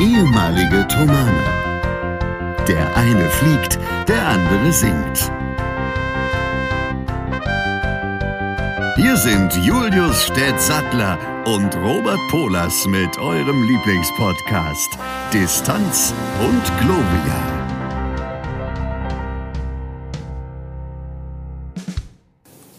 ehemalige Tomane. Der eine fliegt, der andere singt. Hier sind Julius Städtsattler und Robert Polas mit eurem Lieblingspodcast Distanz und Globia.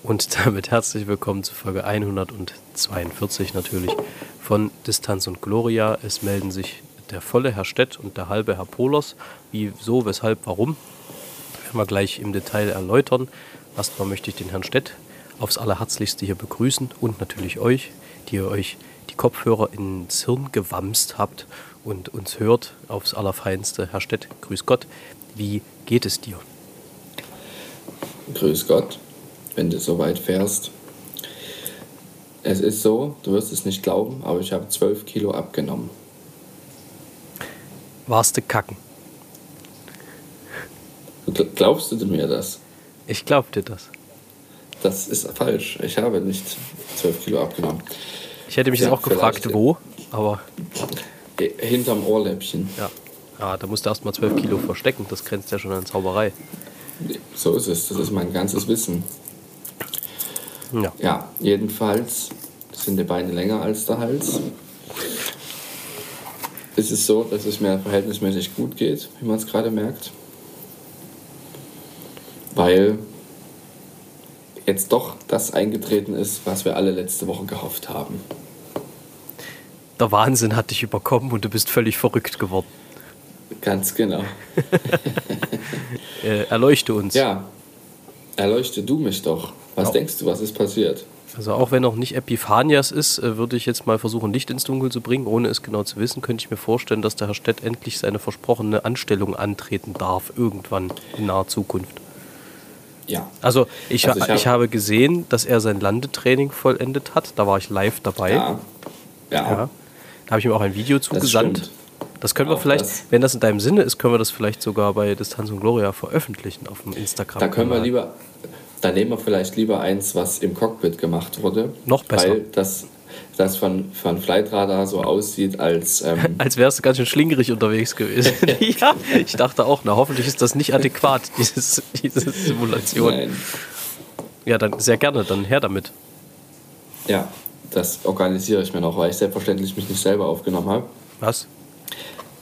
Und damit herzlich willkommen zu Folge 142 natürlich von Distanz und Gloria. Es melden sich der volle Herr Stett und der halbe Herr Polos. Wieso, weshalb, warum? Werden wir gleich im Detail erläutern. Erstmal möchte ich den Herrn Stett aufs Allerherzlichste hier begrüßen und natürlich euch, die ihr euch die Kopfhörer ins Hirn gewamst habt und uns hört aufs Allerfeinste. Herr Stett, grüß Gott. Wie geht es dir? Grüß Gott wenn du so weit fährst. Es ist so, du wirst es nicht glauben, aber ich habe 12 Kilo abgenommen. Warst du kacken? Glaubst du mir das? Ich glaub dir das. Das ist falsch. Ich habe nicht 12 Kilo abgenommen. Ich hätte mich ja, jetzt auch gefragt, wo, aber. Hinterm Ohrläppchen. Ja. Ja, da musst du erst mal 12 Kilo verstecken. Das grenzt ja schon an Zauberei. So ist es. Das ist mein ganzes Wissen. Ja. ja, jedenfalls sind die Beine länger als der Hals. Es ist so, dass es mir verhältnismäßig gut geht, wie man es gerade merkt. Weil jetzt doch das eingetreten ist, was wir alle letzte Woche gehofft haben. Der Wahnsinn hat dich überkommen und du bist völlig verrückt geworden. Ganz genau. äh, erleuchte uns. Ja, erleuchte du mich doch. Was ja. denkst du, was ist passiert? Also auch wenn noch nicht Epiphanias ist, äh, würde ich jetzt mal versuchen, Licht ins Dunkel zu bringen. Ohne es genau zu wissen, könnte ich mir vorstellen, dass der Herr Stett endlich seine versprochene Anstellung antreten darf, irgendwann in naher Zukunft. Ja. Also ich, also ich, hab, ich habe gesehen, dass er sein Landetraining vollendet hat. Da war ich live dabei. Ja. Ja. ja. Da habe ich ihm auch ein Video zugesandt. Das, das können wir auch vielleicht, das. wenn das in deinem Sinne ist, können wir das vielleicht sogar bei Distanz und Gloria veröffentlichen auf dem Instagram. Da können wir lieber, dann nehmen wir vielleicht lieber eins, was im Cockpit gemacht wurde. Noch besser. Weil das, das von, von Flightradar so aussieht, als. Ähm als wärst du ganz schön schlingerig unterwegs gewesen. ja, ich dachte auch, na hoffentlich ist das nicht adäquat, dieses, diese Simulation. Nein. Ja, dann sehr gerne, dann her damit. Ja, das organisiere ich mir noch, weil ich selbstverständlich mich nicht selber aufgenommen habe. Was?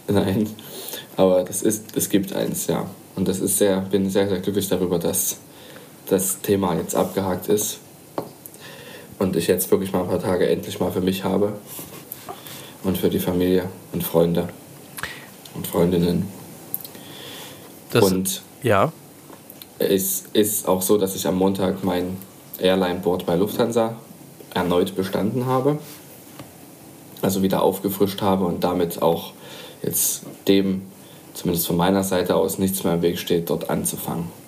Nein, aber das ist, es gibt eins, ja. Und das ist sehr, bin sehr, sehr glücklich darüber, dass das Thema jetzt abgehakt ist und ich jetzt wirklich mal ein paar Tage endlich mal für mich habe und für die Familie und Freunde und Freundinnen. Das, und ja. es ist auch so, dass ich am Montag mein Airline-Board bei Lufthansa erneut bestanden habe. Also wieder aufgefrischt habe und damit auch jetzt dem, zumindest von meiner Seite aus, nichts mehr im Weg steht, dort anzufangen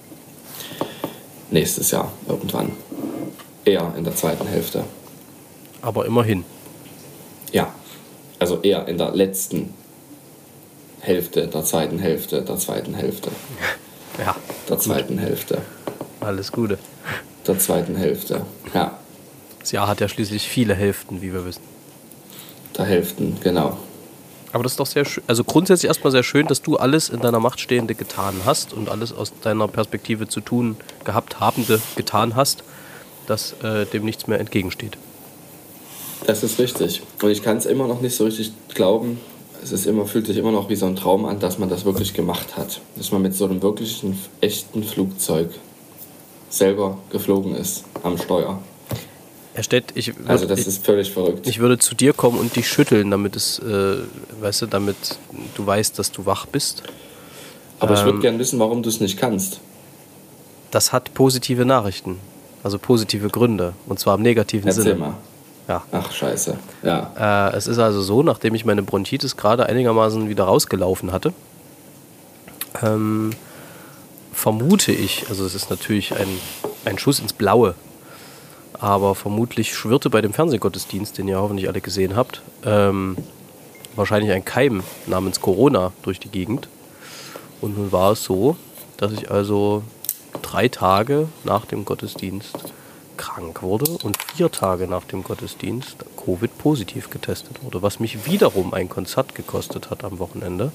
nächstes Jahr irgendwann. Eher in der zweiten Hälfte. Aber immerhin. Ja, also eher in der letzten Hälfte der zweiten Hälfte der zweiten Hälfte. Ja. Der zweiten gut. Hälfte. Alles Gute. Der zweiten Hälfte, ja. Das Jahr hat ja schließlich viele Hälften, wie wir wissen. Der Hälften, genau. Aber das ist doch sehr schön. Also grundsätzlich erstmal sehr schön, dass du alles in deiner Macht Stehende getan hast und alles aus deiner Perspektive zu tun gehabt Habende getan hast, dass äh, dem nichts mehr entgegensteht. Das ist richtig. Und ich kann es immer noch nicht so richtig glauben. Es ist immer, fühlt sich immer noch wie so ein Traum an, dass man das wirklich gemacht hat. Dass man mit so einem wirklichen, echten Flugzeug selber geflogen ist am Steuer. Herr Stett, ich würd, also das ist völlig verrückt. Ich würde zu dir kommen und dich schütteln, damit es, äh, weißt du, damit du weißt, dass du wach bist. Aber ähm, ich würde gerne wissen, warum du es nicht kannst. Das hat positive Nachrichten, also positive Gründe, und zwar im negativen Erzähl Sinne. Mal. Ja. Ach scheiße. Ja. Äh, es ist also so, nachdem ich meine Bronchitis gerade einigermaßen wieder rausgelaufen hatte, ähm, vermute ich, also es ist natürlich ein, ein Schuss ins Blaue, aber vermutlich schwirrte bei dem Fernsehgottesdienst, den ihr hoffentlich alle gesehen habt, ähm, wahrscheinlich ein Keim namens Corona durch die Gegend. Und nun war es so, dass ich also drei Tage nach dem Gottesdienst krank wurde und vier Tage nach dem Gottesdienst Covid-positiv getestet wurde, was mich wiederum ein Konzert gekostet hat am Wochenende,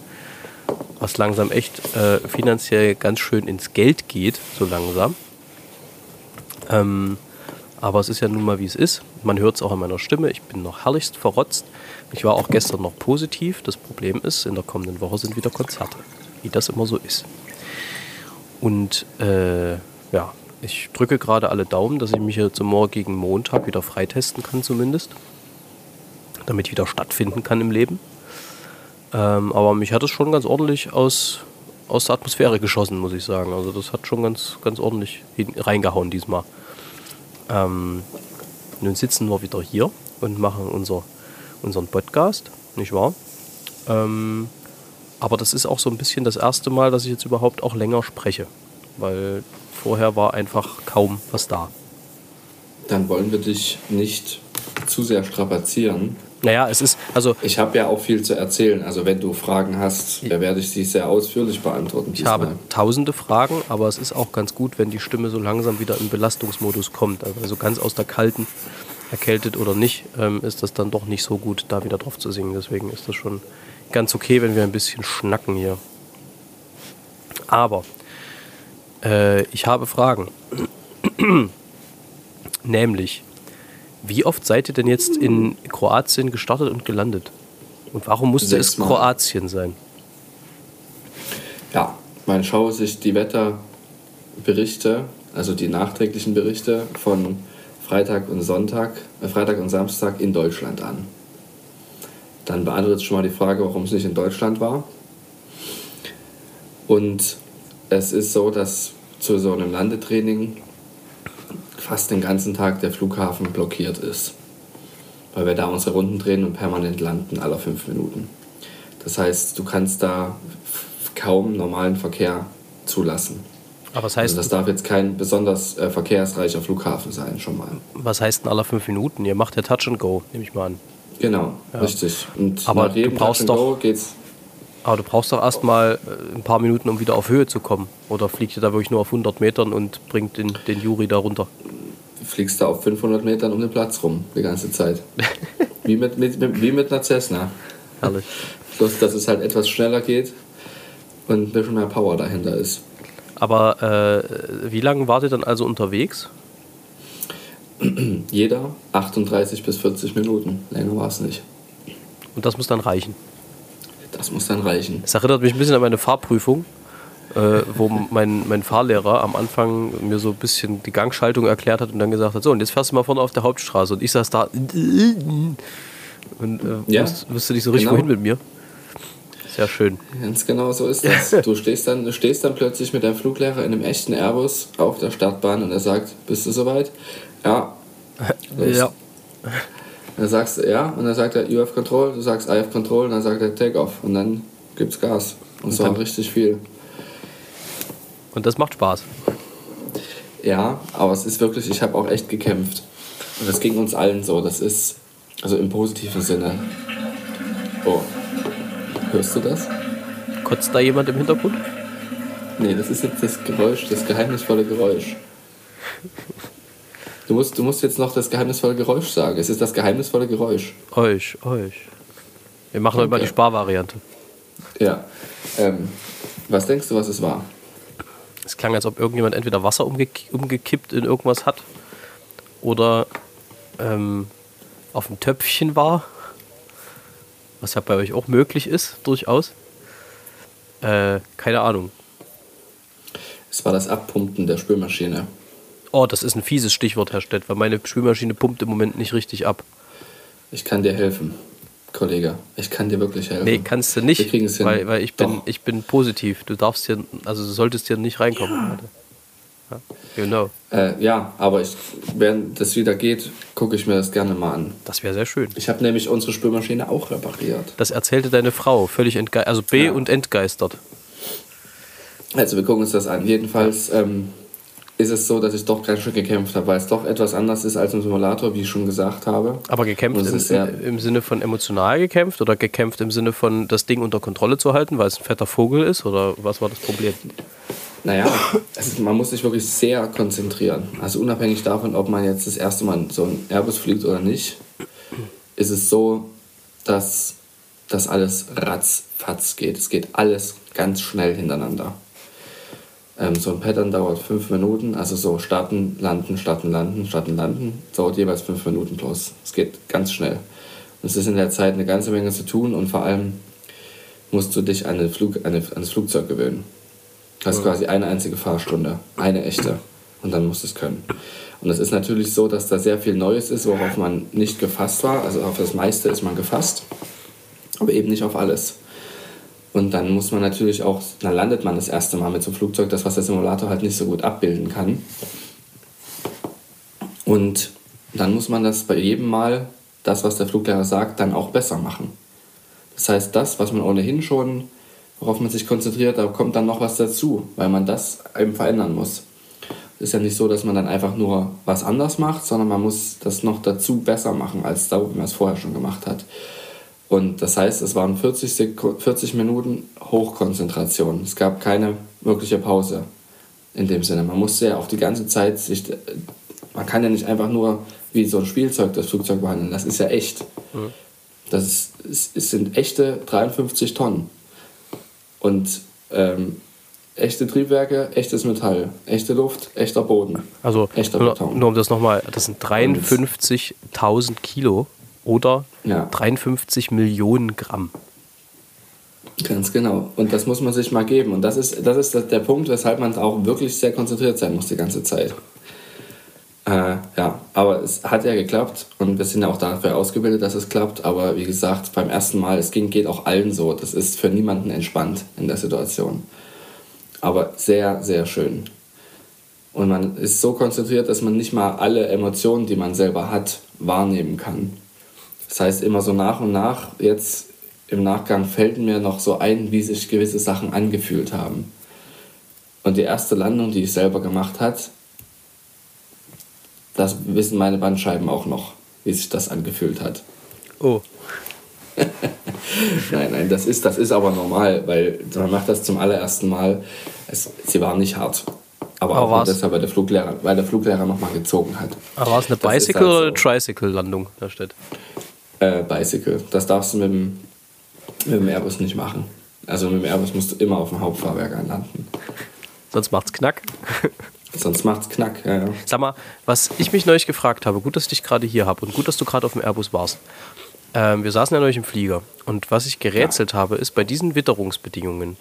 was langsam echt äh, finanziell ganz schön ins Geld geht, so langsam. Ähm, aber es ist ja nun mal wie es ist. Man hört es auch an meiner Stimme. Ich bin noch herrlichst verrotzt. Ich war auch gestern noch positiv. Das Problem ist, in der kommenden Woche sind wieder Konzerte. Wie das immer so ist. Und äh, ja, ich drücke gerade alle Daumen, dass ich mich jetzt zum morgigen Montag wieder freitesten kann zumindest. Damit wieder stattfinden kann im Leben. Ähm, aber mich hat es schon ganz ordentlich aus, aus der Atmosphäre geschossen, muss ich sagen. Also das hat schon ganz, ganz ordentlich reingehauen diesmal. Ähm, nun sitzen wir wieder hier und machen unser, unseren Podcast, nicht wahr? Ähm, aber das ist auch so ein bisschen das erste Mal, dass ich jetzt überhaupt auch länger spreche, weil vorher war einfach kaum was da. Dann wollen wir dich nicht zu sehr strapazieren. Naja, es ist, also. Ich habe ja auch viel zu erzählen. Also, wenn du Fragen hast, werde ich sie sehr ausführlich beantworten. Ich habe tausende Fragen, aber es ist auch ganz gut, wenn die Stimme so langsam wieder in Belastungsmodus kommt. Also, ganz aus der kalten, erkältet oder nicht, ähm, ist das dann doch nicht so gut, da wieder drauf zu singen. Deswegen ist das schon ganz okay, wenn wir ein bisschen schnacken hier. Aber äh, ich habe Fragen. Nämlich, wie oft seid ihr denn jetzt in Kroatien gestartet und gelandet? Und warum musste es Kroatien sein? Ja, man schaue sich die Wetterberichte, also die nachträglichen Berichte von Freitag und Sonntag, äh Freitag und Samstag in Deutschland an. Dann beantwortet schon mal die Frage, warum es nicht in Deutschland war. Und es ist so, dass zu so einem Landetraining fast den ganzen Tag der Flughafen blockiert ist. Weil wir da unsere Runden drehen und permanent landen, alle fünf Minuten. Das heißt, du kannst da kaum normalen Verkehr zulassen. Aber was heißt, also das darf jetzt kein besonders äh, verkehrsreicher Flughafen sein, schon mal. Was heißt denn alle fünf Minuten? Ihr macht ja Touch and Go, nehme ich mal an. Genau, ja. richtig. Und aber nach jedem du brauchst Touch and Go geht's aber du brauchst doch erstmal äh, ein paar Minuten, um wieder auf Höhe zu kommen. Oder fliegt ihr da wirklich nur auf 100 Metern und bringt den, den Juri da runter? Du fliegst da auf 500 Metern um den Platz rum, die ganze Zeit. wie, mit, mit, mit, wie mit einer Cessna. Herrlich. Bloß, dass es halt etwas schneller geht und ein bisschen mehr Power dahinter ist. Aber äh, wie lange wart ihr dann also unterwegs? Jeder 38 bis 40 Minuten. Länger war es nicht. Und das muss dann reichen? Das muss dann reichen. Das erinnert mich ein bisschen an meine Fahrprüfung, äh, wo mein, mein Fahrlehrer am Anfang mir so ein bisschen die Gangschaltung erklärt hat und dann gesagt hat: So, und jetzt fährst du mal vorne auf der Hauptstraße. Und ich saß da und äh, ja, wusste, nicht so richtig, genau. wohin mit mir. Sehr schön. Ganz genau so ist das. Du stehst dann, stehst dann plötzlich mit deinem Fluglehrer in einem echten Airbus auf der Startbahn und er sagt: Bist du soweit? Ja. Los. Ja. Dann sagst du ja und dann sagt er, you have control, du sagst I have control und dann sagt er take off und dann gibt's Gas. Und zwar richtig viel. Und das macht Spaß. Ja, aber es ist wirklich, ich habe auch echt gekämpft. Und das ging uns allen so. Das ist, also im positiven Sinne. Oh. Hörst du das? Kotzt da jemand im Hintergrund? Nee, das ist jetzt das Geräusch, das geheimnisvolle Geräusch. Du musst, du musst jetzt noch das geheimnisvolle Geräusch sagen. Es ist das geheimnisvolle Geräusch. Euch, euch. Wir machen okay. heute mal die Sparvariante. Ja. Ähm, was denkst du, was es war? Es klang, als ob irgendjemand entweder Wasser umge umgekippt in irgendwas hat oder ähm, auf dem Töpfchen war. Was ja bei euch auch möglich ist, durchaus. Äh, keine Ahnung. Es war das Abpumpen der Spülmaschine. Oh, das ist ein fieses Stichwort, Herr Stett, weil meine Spülmaschine pumpt im Moment nicht richtig ab. Ich kann dir helfen, Kollege. Ich kann dir wirklich helfen. Nee, kannst du nicht, weil, weil ich, bin, ich bin positiv. Du darfst hier, also du solltest hier nicht reinkommen. Ja. Genau. Äh, ja, aber ich, während das wieder geht, gucke ich mir das gerne mal an. Das wäre sehr schön. Ich habe nämlich unsere Spülmaschine auch repariert. Das erzählte deine Frau, völlig entgeistert, also B ja. und entgeistert. Also wir gucken uns das an. Jedenfalls ähm, ist es so, dass ich doch ganz schön gekämpft habe, weil es doch etwas anders ist als im Simulator, wie ich schon gesagt habe. Aber gekämpft im, im, Sinne von emotional gekämpft oder gekämpft im Sinne von das Ding unter Kontrolle zu halten, weil es ein fetter Vogel ist oder was war das Problem? Naja, ist, man muss sich wirklich sehr konzentrieren. Also unabhängig davon, ob man jetzt das erste Mal so ein Airbus fliegt oder nicht, ist es so, dass das alles ratzfatz geht. Es geht alles ganz schnell hintereinander. Ähm, so ein Pattern dauert fünf Minuten, also so starten, landen, starten, landen, starten, landen, dauert jeweils fünf Minuten plus. Es geht ganz schnell. Und es ist in der Zeit eine ganze Menge zu tun und vor allem musst du dich an, den Flug, an, das Flugzeug gewöhnen. Das ist quasi eine einzige Fahrstunde, eine echte. Und dann musst du es können. Und es ist natürlich so, dass da sehr viel Neues ist, worauf man nicht gefasst war. Also auf das meiste ist man gefasst, aber eben nicht auf alles. Und dann muss man natürlich auch, dann landet man das erste Mal mit so einem Flugzeug, das was der Simulator halt nicht so gut abbilden kann. Und dann muss man das bei jedem Mal, das was der Fluglehrer sagt, dann auch besser machen. Das heißt, das, was man ohnehin schon, worauf man sich konzentriert, da kommt dann noch was dazu, weil man das eben verändern muss. Es ist ja nicht so, dass man dann einfach nur was anders macht, sondern man muss das noch dazu besser machen, als da, wie man es vorher schon gemacht hat. Und das heißt, es waren 40, Sek 40 Minuten Hochkonzentration. Es gab keine wirkliche Pause in dem Sinne. Man musste ja auch die ganze Zeit sich. Man kann ja nicht einfach nur wie so ein Spielzeug das Flugzeug behandeln. Das ist ja echt. Mhm. Das ist, es sind echte 53 Tonnen. Und ähm, echte Triebwerke, echtes Metall, echte Luft, echter Boden. Also echter nur, nur um das nochmal, das sind 53.000 Kilo oder ja. 53 Millionen Gramm. Ganz genau. Und das muss man sich mal geben. Und das ist, das ist der Punkt, weshalb man auch wirklich sehr konzentriert sein muss die ganze Zeit. Äh, ja, aber es hat ja geklappt und wir sind ja auch dafür ausgebildet, dass es klappt. Aber wie gesagt, beim ersten Mal, es ging, geht auch allen so. Das ist für niemanden entspannt in der Situation. Aber sehr, sehr schön. Und man ist so konzentriert, dass man nicht mal alle Emotionen, die man selber hat, wahrnehmen kann. Das heißt, immer so nach und nach, jetzt im Nachgang fällt mir noch so ein, wie sich gewisse Sachen angefühlt haben. Und die erste Landung, die ich selber gemacht hat, das wissen meine Bandscheiben auch noch, wie sich das angefühlt hat. Oh. nein, nein, das ist, das ist aber normal, weil man macht das zum allerersten Mal. Es, sie war nicht hart. Aber, aber auch deshalb, weil der Fluglehrer, weil der Fluglehrer nochmal gezogen hat. Aber war es eine Bicycle- halt so. oder Tricycle-Landung da steht? Äh, Bicycle. Das darfst du mit dem, mit dem Airbus nicht machen. Also mit dem Airbus musst du immer auf dem Hauptfahrwerk anlanden. Sonst macht's Knack. Sonst macht's Knack, ja, ja. Sag mal, was ich mich neulich gefragt habe, gut, dass ich dich gerade hier habe und gut, dass du gerade auf dem Airbus warst. Ähm, wir saßen ja neulich im Flieger und was ich gerätselt ja. habe, ist bei diesen Witterungsbedingungen,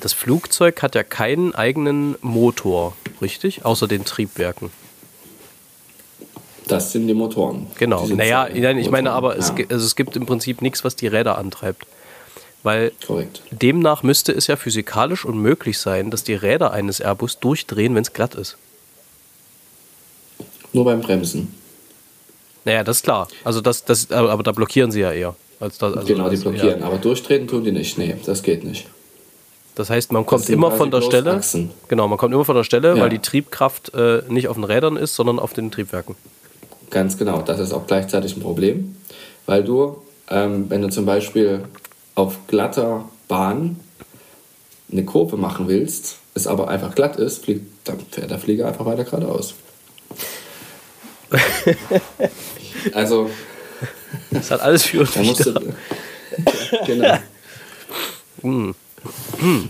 das Flugzeug hat ja keinen eigenen Motor, richtig? Außer den Triebwerken. Das sind die Motoren. Genau. Die naja, nein, ich meine aber, ja. es, also es gibt im Prinzip nichts, was die Räder antreibt. Weil Korrekt. demnach müsste es ja physikalisch unmöglich sein, dass die Räder eines Airbus durchdrehen, wenn es glatt ist. Nur beim Bremsen. Naja, das ist klar. Also das, das, aber da blockieren sie ja eher. Als das, also genau, die blockieren. Ja. Aber durchtreten tun die nicht. Nee, das geht nicht. Das heißt, man kommt immer von der Stelle. Achsen. Genau, man kommt immer von der Stelle, ja. weil die Triebkraft äh, nicht auf den Rädern ist, sondern auf den Triebwerken. Ganz genau, das ist auch gleichzeitig ein Problem, weil du, ähm, wenn du zum Beispiel auf glatter Bahn eine Kurve machen willst, es aber einfach glatt ist, fliegt, dann fährt der Flieger einfach weiter geradeaus. also. Das hat alles für und Wider. genau. mm. Mm.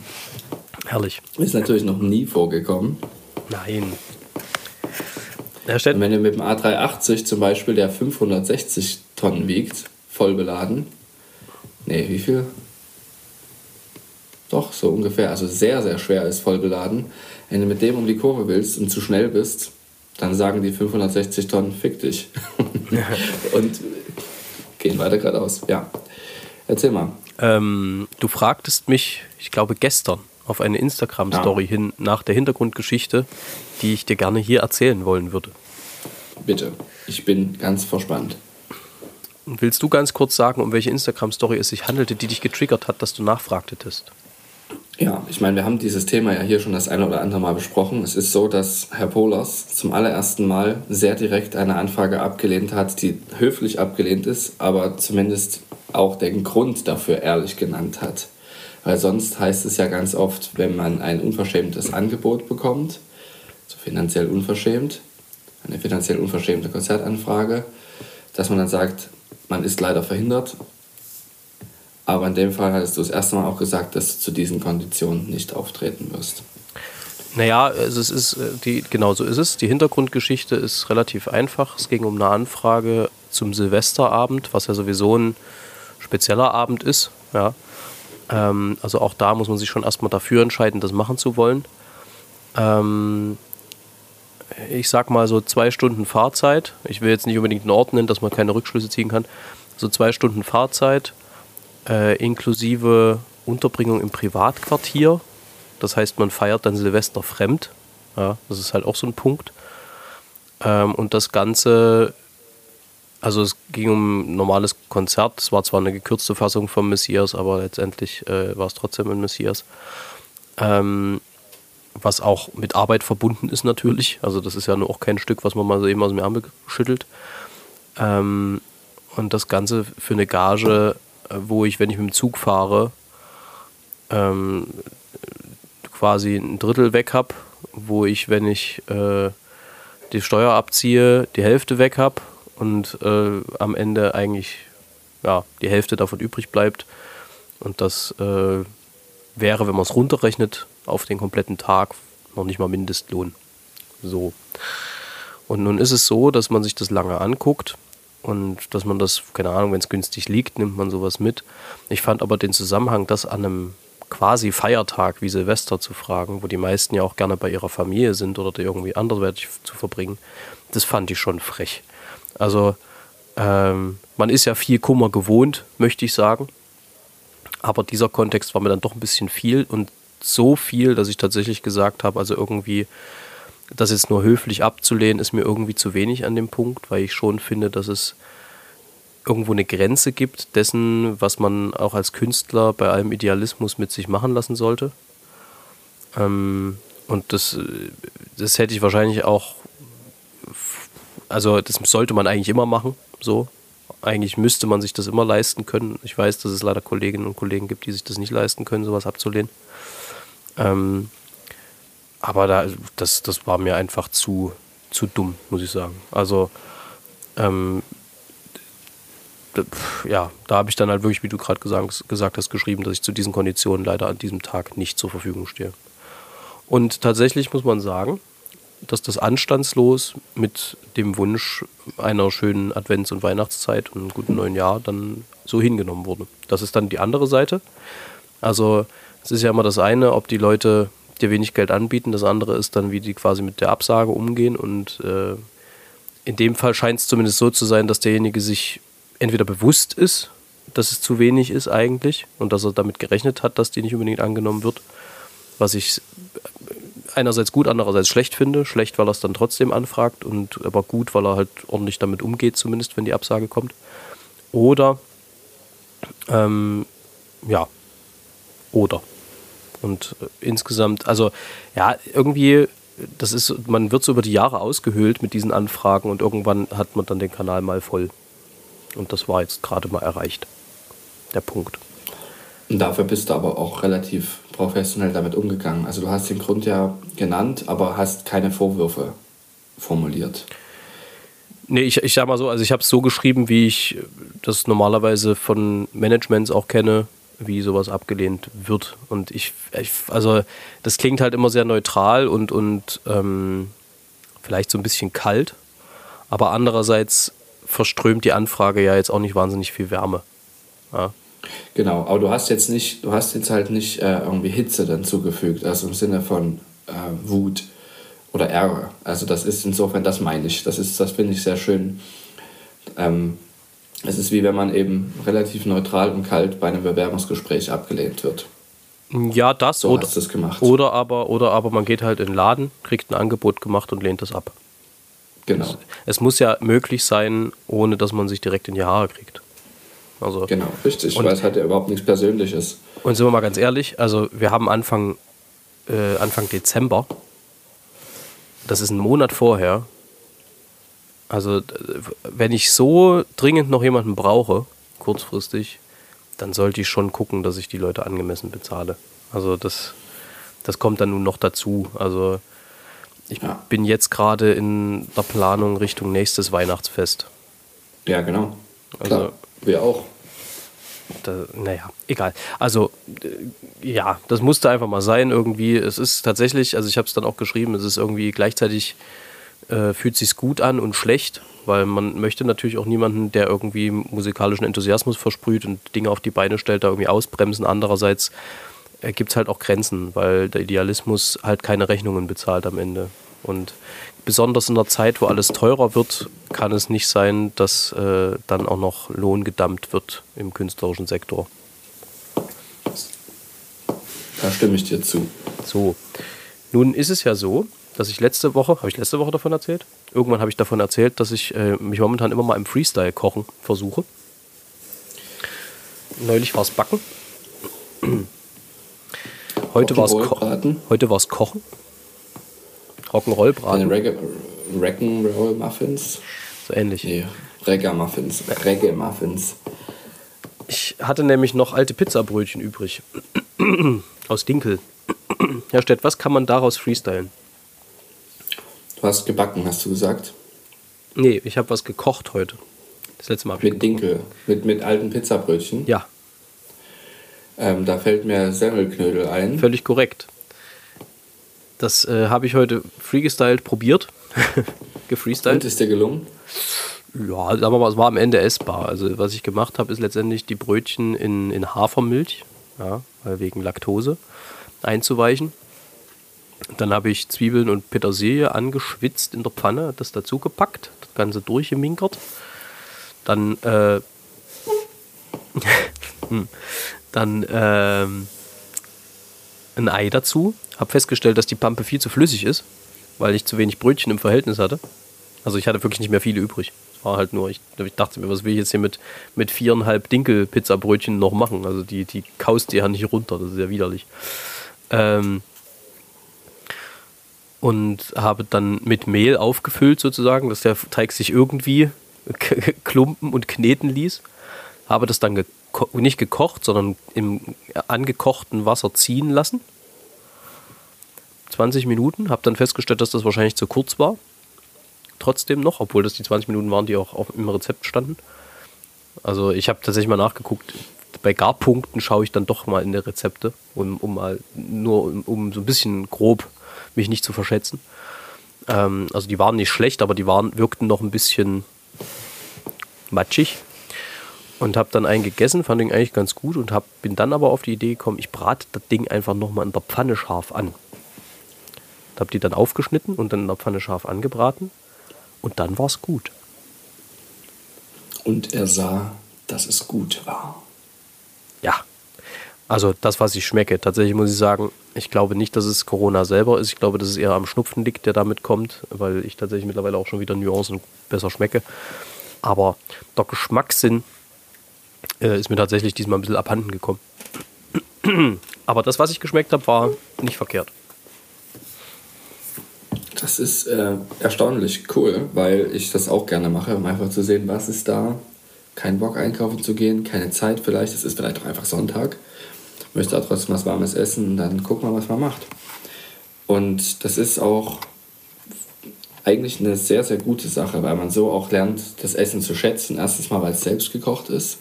Herrlich. Ist natürlich noch nie vorgekommen. Nein. Wenn du mit dem A380 zum Beispiel, der 560 Tonnen wiegt, voll beladen, nee, wie viel? Doch, so ungefähr, also sehr, sehr schwer ist voll beladen. Wenn du mit dem um die Kurve willst und zu schnell bist, dann sagen die 560 Tonnen, fick dich. und gehen weiter geradeaus. Ja. Erzähl mal. Ähm, du fragtest mich, ich glaube gestern, auf eine Instagram-Story ja. hin nach der Hintergrundgeschichte, die ich dir gerne hier erzählen wollen würde. Bitte, ich bin ganz verspannt. Willst du ganz kurz sagen, um welche Instagram-Story es sich handelte, die dich getriggert hat, dass du nachfragtetest? Ja, ich meine, wir haben dieses Thema ja hier schon das eine oder andere Mal besprochen. Es ist so, dass Herr Polas zum allerersten Mal sehr direkt eine Anfrage abgelehnt hat, die höflich abgelehnt ist, aber zumindest auch den Grund dafür ehrlich genannt hat. Weil sonst heißt es ja ganz oft, wenn man ein unverschämtes Angebot bekommt, so finanziell unverschämt, eine finanziell unverschämte Konzertanfrage, dass man dann sagt, man ist leider verhindert. Aber in dem Fall hattest du das erste Mal auch gesagt, dass du zu diesen Konditionen nicht auftreten wirst. Naja, also es ist äh, die, genau so ist es. Die Hintergrundgeschichte ist relativ einfach. Es ging um eine Anfrage zum Silvesterabend, was ja sowieso ein spezieller Abend ist. Ja. Ähm, also auch da muss man sich schon erstmal dafür entscheiden, das machen zu wollen. Ähm, ich sag mal so zwei Stunden Fahrzeit. Ich will jetzt nicht unbedingt einen Ort nennen, dass man keine Rückschlüsse ziehen kann. So zwei Stunden Fahrzeit äh, inklusive Unterbringung im Privatquartier. Das heißt, man feiert dann Silvester fremd. Ja, das ist halt auch so ein Punkt. Ähm, und das Ganze, also es ging um ein normales Konzert. Es war zwar eine gekürzte Fassung vom Messias, aber letztendlich äh, war es trotzdem ein Messias. Ähm, was auch mit Arbeit verbunden ist natürlich. Also das ist ja auch kein Stück, was man mal so eben aus dem Ärmel schüttelt. Ähm, und das Ganze für eine Gage, äh, wo ich, wenn ich mit dem Zug fahre, ähm, quasi ein Drittel weg habe, wo ich, wenn ich äh, die Steuer abziehe, die Hälfte weg habe und äh, am Ende eigentlich ja, die Hälfte davon übrig bleibt. Und das äh, wäre, wenn man es runterrechnet, auf den kompletten Tag noch nicht mal Mindestlohn. So. Und nun ist es so, dass man sich das lange anguckt und dass man das, keine Ahnung, wenn es günstig liegt, nimmt man sowas mit. Ich fand aber den Zusammenhang, das an einem quasi Feiertag wie Silvester zu fragen, wo die meisten ja auch gerne bei ihrer Familie sind oder irgendwie anderweitig zu verbringen, das fand ich schon frech. Also ähm, man ist ja viel Kummer gewohnt, möchte ich sagen. Aber dieser Kontext war mir dann doch ein bisschen viel und so viel, dass ich tatsächlich gesagt habe, also irgendwie das jetzt nur höflich abzulehnen, ist mir irgendwie zu wenig an dem Punkt, weil ich schon finde, dass es irgendwo eine Grenze gibt dessen, was man auch als Künstler bei allem Idealismus mit sich machen lassen sollte. Ähm, und das, das hätte ich wahrscheinlich auch, also das sollte man eigentlich immer machen, so. Eigentlich müsste man sich das immer leisten können. Ich weiß, dass es leider Kolleginnen und Kollegen gibt, die sich das nicht leisten können, sowas abzulehnen. Ähm, aber da, das, das war mir einfach zu, zu dumm, muss ich sagen. Also, ähm, ja, da habe ich dann halt wirklich, wie du gerade gesagt, gesagt hast, geschrieben, dass ich zu diesen Konditionen leider an diesem Tag nicht zur Verfügung stehe. Und tatsächlich muss man sagen, dass das anstandslos mit dem Wunsch einer schönen Advents- und Weihnachtszeit und einem guten neuen Jahr dann so hingenommen wurde. Das ist dann die andere Seite. Also es ist ja immer das eine, ob die Leute dir wenig Geld anbieten, das andere ist dann, wie die quasi mit der Absage umgehen. Und äh, in dem Fall scheint es zumindest so zu sein, dass derjenige sich entweder bewusst ist, dass es zu wenig ist eigentlich und dass er damit gerechnet hat, dass die nicht unbedingt angenommen wird. Was ich einerseits gut, andererseits schlecht finde. Schlecht, weil er es dann trotzdem anfragt und aber gut, weil er halt ordentlich damit umgeht, zumindest wenn die Absage kommt. Oder ähm, ja, oder und äh, insgesamt, also ja, irgendwie, das ist, man wird so über die Jahre ausgehöhlt mit diesen Anfragen und irgendwann hat man dann den Kanal mal voll. Und das war jetzt gerade mal erreicht. Der Punkt. Dafür bist du aber auch relativ professionell damit umgegangen. Also du hast den Grund ja genannt, aber hast keine Vorwürfe formuliert. Nee, ich, ich sag mal so, also ich habe es so geschrieben, wie ich das normalerweise von Managements auch kenne wie sowas abgelehnt wird. Und ich, ich, also das klingt halt immer sehr neutral und, und ähm, vielleicht so ein bisschen kalt, aber andererseits verströmt die Anfrage ja jetzt auch nicht wahnsinnig viel Wärme. Ja. Genau, aber du hast jetzt nicht, du hast jetzt halt nicht äh, irgendwie Hitze dann zugefügt, also im Sinne von äh, Wut oder Ärger. Also das ist insofern, das meine ich. Das ist, das finde ich sehr schön. Ähm, es ist wie wenn man eben relativ neutral und kalt bei einem Bewerbungsgespräch abgelehnt wird. Ja, das so oder, hast gemacht. oder aber oder aber man geht halt in den Laden, kriegt ein Angebot gemacht und lehnt das ab. Genau. Es, es muss ja möglich sein, ohne dass man sich direkt in die Haare kriegt. Also, genau, richtig, und, weil es halt ja überhaupt nichts Persönliches. Und sind wir mal ganz ehrlich, also wir haben Anfang, äh, Anfang Dezember, das ist ein Monat vorher, also, wenn ich so dringend noch jemanden brauche, kurzfristig, dann sollte ich schon gucken, dass ich die Leute angemessen bezahle. Also das, das kommt dann nun noch dazu. Also ich Ja. bin jetzt gerade in der Planung Richtung nächstes Weihnachtsfest. Ja, genau. Also- Klar, wir auch. Da, naja, egal. Also, äh, ja, das musste einfach mal sein irgendwie. Es ist tatsächlich, also ich habe es dann auch geschrieben, es ist irgendwie gleichzeitig, äh, fühlt sich gut an und schlecht, weil man möchte natürlich auch niemanden, der irgendwie musikalischen Enthusiasmus versprüht und Dinge auf die Beine stellt, da irgendwie ausbremsen. Andererseits äh, gibt es halt auch Grenzen, weil der Idealismus halt keine Rechnungen bezahlt am Ende. Und besonders in der Zeit, wo alles teurer wird, kann es nicht sein, dass äh, dann auch noch Lohn gedammt wird im künstlerischen Sektor. Da stimme ich dir zu. So, nun ist es ja so, dass ich letzte Woche, habe ich letzte Woche davon erzählt? Irgendwann habe ich davon erzählt, dass ich äh, mich momentan immer mal im Freestyle-Kochen versuche. Neulich war es Backen. Heute war es Ko heute Kochen. Rock'n'Roll-Braten, Deine Reggae, Rock'n'Roll Muffins? so ähnlich. Nee, Reggae Muffins. Reggae Muffins. Ich hatte nämlich noch alte Pizzabrötchen übrig. Aus Dinkel. Herr Stett, was kann man daraus freestylen? Du hast gebacken, hast du gesagt. Nee, ich habe was gekocht heute. Das letzte Mal Mit Dinkel, mit, mit alten Pizzabrötchen. Ja, Ähm, da fällt mir Semmelknödel ein. völlig korrekt. Das äh, habe ich heute freegestylt probiert. Und Gefreestylt. ist dir gelungen? Ja, sagen wir mal, es war am Ende essbar. Also was ich gemacht habe, ist letztendlich die Brötchen in, in Hafermilch, ja, wegen Laktose, einzuweichen. Dann habe ich Zwiebeln und Petersilie angeschwitzt in der Pfanne, das dazu gepackt, das Ganze durchgeminkert. Dann, äh, hm. dann ähm, ein Ei dazu. Habe festgestellt, dass die Pampe viel zu flüssig ist, weil ich zu wenig Brötchen im Verhältnis hatte. Also ich hatte wirklich nicht mehr viele übrig. Es war halt nur, ich, ich dachte mir, was will ich jetzt hier mit, mit viereinhalb Dinkel-Pizzabrötchen noch machen? Also die, die kaust dir ja nicht runter, das ist ja widerlich. Ähm, und habe dann mit Mehl aufgefüllt sozusagen, dass der Teig sich irgendwie klumpen und kneten ließ. Habe das dann geko nicht gekocht, sondern im angekochten Wasser ziehen lassen. 20 Minuten, habe dann festgestellt, dass das wahrscheinlich zu kurz war. Trotzdem noch, obwohl das die 20 Minuten waren, die auch auf, im Rezept standen. Also ich habe tatsächlich mal nachgeguckt. Bei Garpunkten schaue ich dann doch mal in die Rezepte, um, um mal nur um, um so ein bisschen grob mich nicht zu verschätzen. Ähm, also die waren nicht schlecht, aber die waren, wirkten noch ein bisschen matschig. Und habe dann einen gegessen, fand ihn eigentlich ganz gut und hab, bin dann aber auf die Idee gekommen, ich brate das Ding einfach nochmal in der Pfanne scharf an. Habe die dann aufgeschnitten und dann in der Pfanne scharf angebraten. Und dann war es gut. Und er sah, dass es gut war. Ja. Also das, was ich schmecke. Tatsächlich muss ich sagen, ich glaube nicht, dass es Corona selber ist. Ich glaube, dass es eher am Schnupfen liegt, der damit kommt, weil ich tatsächlich mittlerweile auch schon wieder Nuancen besser schmecke. Aber der Geschmackssinn äh, ist mir tatsächlich diesmal ein bisschen abhanden gekommen. Aber das, was ich geschmeckt habe, war nicht verkehrt. Das ist äh, erstaunlich cool, weil ich das auch gerne mache, um einfach zu sehen, was ist da. Kein Bock einkaufen zu gehen, keine Zeit vielleicht, es ist vielleicht auch einfach Sonntag. Möchte auch trotzdem was Warmes essen und dann gucken wir, was man macht. Und das ist auch eigentlich eine sehr, sehr gute Sache, weil man so auch lernt, das Essen zu schätzen. Erstens mal, weil es selbst gekocht ist.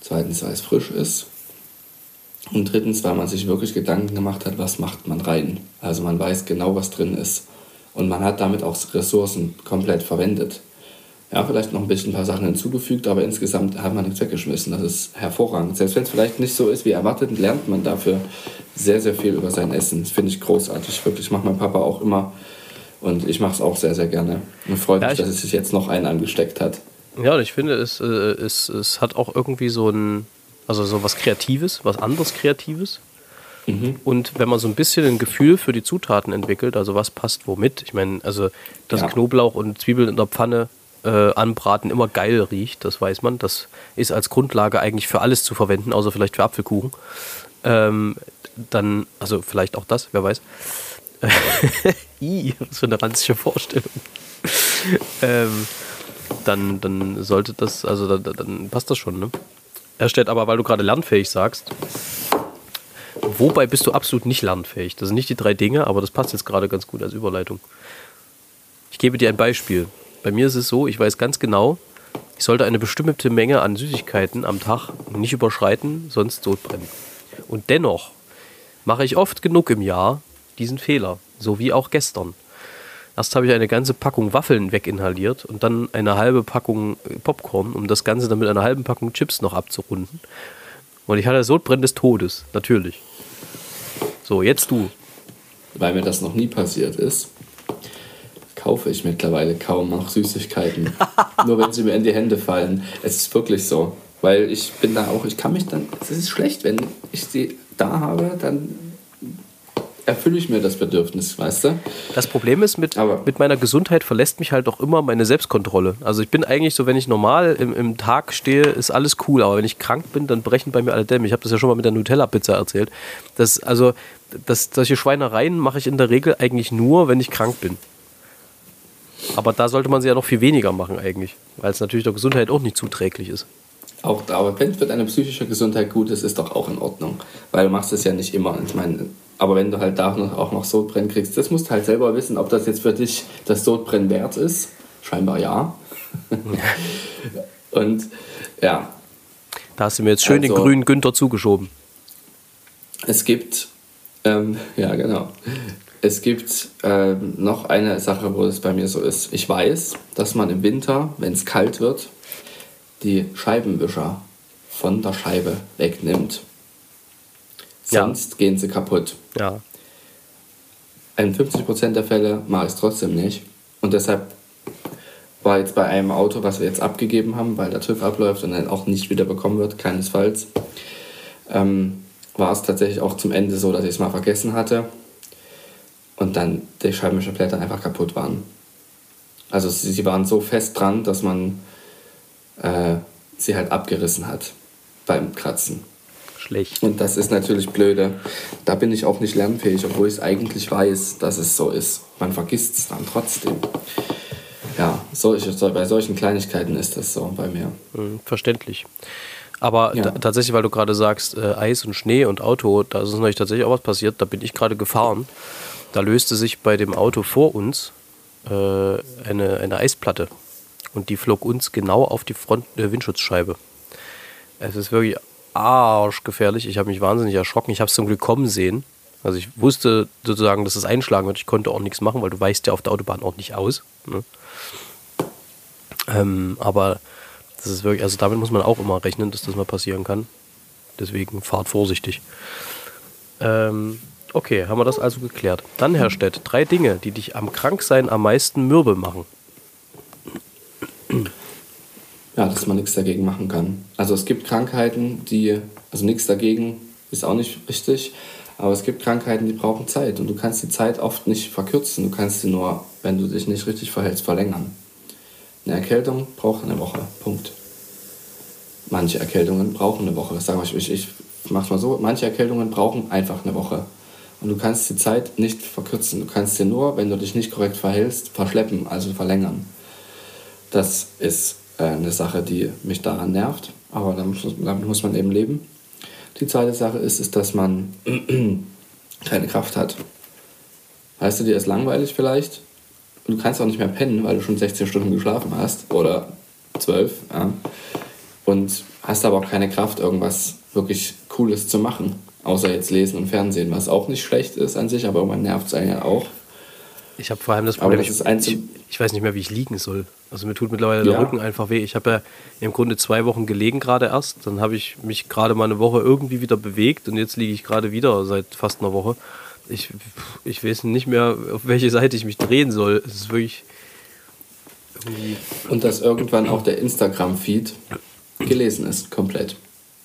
Zweitens, weil es frisch ist. Und drittens, weil man sich wirklich Gedanken gemacht hat, was macht man rein. Also man weiß genau, was drin ist. Und man hat damit auch Ressourcen komplett verwendet. Ja, vielleicht noch ein bisschen ein paar Sachen hinzugefügt, aber insgesamt hat man nichts weggeschmissen. Das ist hervorragend. Selbst wenn es vielleicht nicht so ist wie erwartet, lernt man dafür sehr, sehr viel über sein Essen. Das finde ich großartig. Wirklich, macht mein Papa auch immer. Und ich mache es auch sehr, sehr gerne. Und freut Ja, mich, ich- dass es sich jetzt noch einen angesteckt hat. Ja, und ich finde, es, äh, es, es hat auch irgendwie so ein, also so was Kreatives, was anderes Kreatives. Und wenn man so ein bisschen ein Gefühl für die Zutaten entwickelt, also was passt womit, ich meine, also dass Ja. Knoblauch und Zwiebeln in der Pfanne äh, anbraten immer geil riecht, das weiß man. Das ist als Grundlage eigentlich für alles zu verwenden, außer vielleicht für Apfelkuchen. Ähm, dann, also vielleicht auch das, wer weiß. Was für eine ranzige Vorstellung. ähm, dann, dann sollte das, also dann, dann passt das schon, ne? Herr Stett, aber weil du gerade lernfähig sagst, wobei bist du absolut nicht lernfähig? Das sind nicht die drei Dinge, aber das passt jetzt gerade ganz gut als Überleitung. Ich gebe dir ein Beispiel. Bei mir ist es so, ich weiß ganz genau, ich sollte eine bestimmte Menge an Süßigkeiten am Tag nicht überschreiten, sonst totbrennen. Und dennoch mache ich oft genug im Jahr diesen Fehler, so wie auch gestern. Erst habe ich eine ganze Packung Waffeln weginhaliert und dann eine halbe Packung Popcorn, um das Ganze dann mit einer halben Packung Chips noch abzurunden. Und ich hatte Sodbrennen des Todes, natürlich. So, jetzt du. Weil mir das noch nie passiert ist, kaufe ich mittlerweile kaum noch Süßigkeiten. Nur wenn sie mir in die Hände fallen. Es ist wirklich so. Weil ich bin da auch, ich kann mich dann, es ist schlecht, wenn ich sie da habe, dann erfülle ich mir das Bedürfnis, weißt du? Das Problem ist, mit, Aber- mit meiner Gesundheit verlässt mich halt auch immer meine Selbstkontrolle. Also ich bin eigentlich so, wenn ich normal im, im Tag stehe, ist alles cool. Aber wenn ich krank bin, dann brechen bei mir alle Dämme. Ich habe das ja schon mal mit der Nutella-Pizza erzählt. Das, also, das, solche Schweinereien mache ich in der Regel eigentlich nur, wenn ich krank bin. Aber da sollte man sie ja noch viel weniger machen eigentlich, weil es natürlich der Gesundheit auch nicht zuträglich ist. Auch, aber wenn für deine psychische Gesundheit gut ist, ist doch auch in Ordnung. Weil du machst es ja nicht immer. Ich meine, aber wenn du halt da noch, auch noch Sodbrennen kriegst, das musst du halt selber wissen, ob das jetzt für dich das Sodbrennen wert ist. Scheinbar ja. Und ja, Da hast du mir jetzt schön den Also- grünen Günther zugeschoben. es gibt, ähm, ja genau, es gibt ähm, noch eine Sache, wo es bei mir so ist. Ich weiß, dass man im Winter, wenn es kalt wird, die Scheibenwischer von der Scheibe wegnimmt. Ja. Sonst gehen sie kaputt. Ja. In 50% der Fälle mache ich es trotzdem nicht. Und deshalb war jetzt bei einem Auto, was wir jetzt abgegeben haben, weil der TÜV abläuft und dann auch nicht wieder bekommen wird, keinesfalls, ähm, war es tatsächlich auch zum Ende so, dass ich es mal vergessen hatte und dann die Scheibenwischerblätter einfach kaputt waren. Also sie, sie waren so fest dran, dass man äh, sie halt abgerissen hat beim Kratzen. Schlecht. Und das ist natürlich blöde. Da bin ich auch nicht lernfähig, obwohl ich es eigentlich weiß, dass es so ist. Man vergisst es dann trotzdem. Ja, solche, so, bei solchen Kleinigkeiten ist das so bei mir. Hm, Verständlich. Aber Ja. ta- tatsächlich, weil du gerade sagst, äh, Eis und Schnee und Auto, da ist neulich tatsächlich auch was passiert. Da bin ich gerade gefahren. Da löste sich bei dem Auto vor uns äh, eine, eine Eisplatte. Und die flog uns genau auf die Front äh, Windschutzscheibe. Es ist wirklich arschgefährlich. Ich habe mich wahnsinnig erschrocken. Ich habe es zum Glück kommen sehen. Also ich wusste sozusagen, dass es einschlagen wird. Ich konnte auch nichts machen, weil du weichst ja auf der Autobahn auch nicht aus. Ne? Ähm, aber das ist wirklich, also damit muss man auch immer rechnen, dass das mal passieren kann. Deswegen fahrt vorsichtig. Ähm, okay, haben wir das also geklärt. Dann, Herr Stett, drei Dinge, die dich am Kranksein am meisten mürbe machen. Ja, dass man nichts dagegen machen kann. Also es gibt Krankheiten, die, also nichts dagegen ist auch nicht richtig, aber es gibt Krankheiten, die brauchen Zeit und du kannst die Zeit oft nicht verkürzen. Du kannst sie nur, wenn du dich nicht richtig verhältst, verlängern. Eine Erkältung braucht eine Woche. Punkt. Manche Erkältungen brauchen eine Woche. Sag ich, ich, ich mach's mal so. Manche Erkältungen brauchen einfach eine Woche. Und du kannst die Zeit nicht verkürzen. Du kannst sie nur, wenn du dich nicht korrekt verhältst, verschleppen, also verlängern. Das ist eine Sache, die mich daran nervt. Aber damit, muss- man eben leben. Die zweite Sache ist, ist, dass man keine Kraft hat. Weißt du, dir ist langweilig vielleicht. Du kannst auch nicht mehr pennen, weil du schon 16 Stunden geschlafen hast. Oder 12. Ja. Und hast aber auch keine Kraft, irgendwas wirklich Cooles zu machen. Außer jetzt lesen und Fernsehen, was auch nicht schlecht ist an sich, aber irgendwann nervt es einen ja auch. Ich habe vor allem das Problem, das ich, ich weiß nicht mehr, wie ich liegen soll. Also mir tut mittlerweile der Ja. Rücken einfach weh. Ich habe ja im Grunde zwei Wochen gelegen gerade erst. Dann habe ich mich gerade mal eine Woche irgendwie wieder bewegt und jetzt liege ich gerade wieder seit fast einer Woche. Ich, ich weiß nicht mehr, auf welche Seite ich mich drehen soll. Es ist wirklich irgendwie. Und dass irgendwann auch der Instagram-Feed gelesen ist, komplett.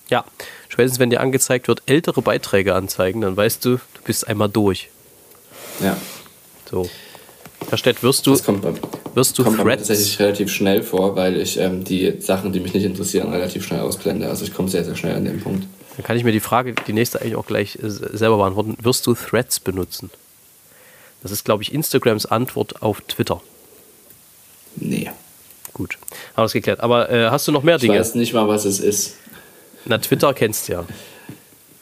Ja, spätestens wenn dir angezeigt wird, ältere Beiträge anzeigen, dann weißt du, du bist einmal durch. Ja, So. Herr Stett, wirst du, das kommt, bei, wirst du kommt Threads tatsächlich relativ schnell vor, weil ich ähm, die Sachen, die mich nicht interessieren, relativ schnell ausblende. Also ich komme sehr, sehr schnell an den Punkt. Dann kann ich mir die Frage, die nächste eigentlich auch gleich äh, selber beantworten. Wirst du Threads benutzen? Das ist, glaube ich, Instagrams Antwort auf Twitter. Nee. Gut, haben wir das geklärt. Aber äh, hast du noch mehr Ich Dinge? weiß nicht mal, was es ist. Na, Twitter kennst du ja.